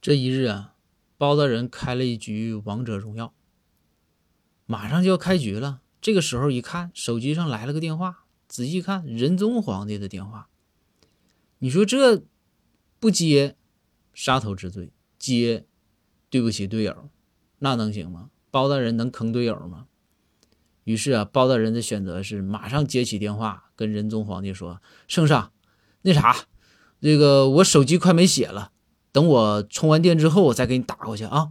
这一日啊，包大人开了一局王者荣耀，马上就要开局了。这个时候一看，手机上来了个电话，仔细看，仁宗皇帝的电话。你说这不接，杀头之罪；接，对不起队友，那能行吗？包大人能坑队友吗？于是啊，包大人的选择是马上接起电话，跟仁宗皇帝说：“圣上，那啥，这个我手机快没血了。”等我充完电之后，我再给你打过去啊！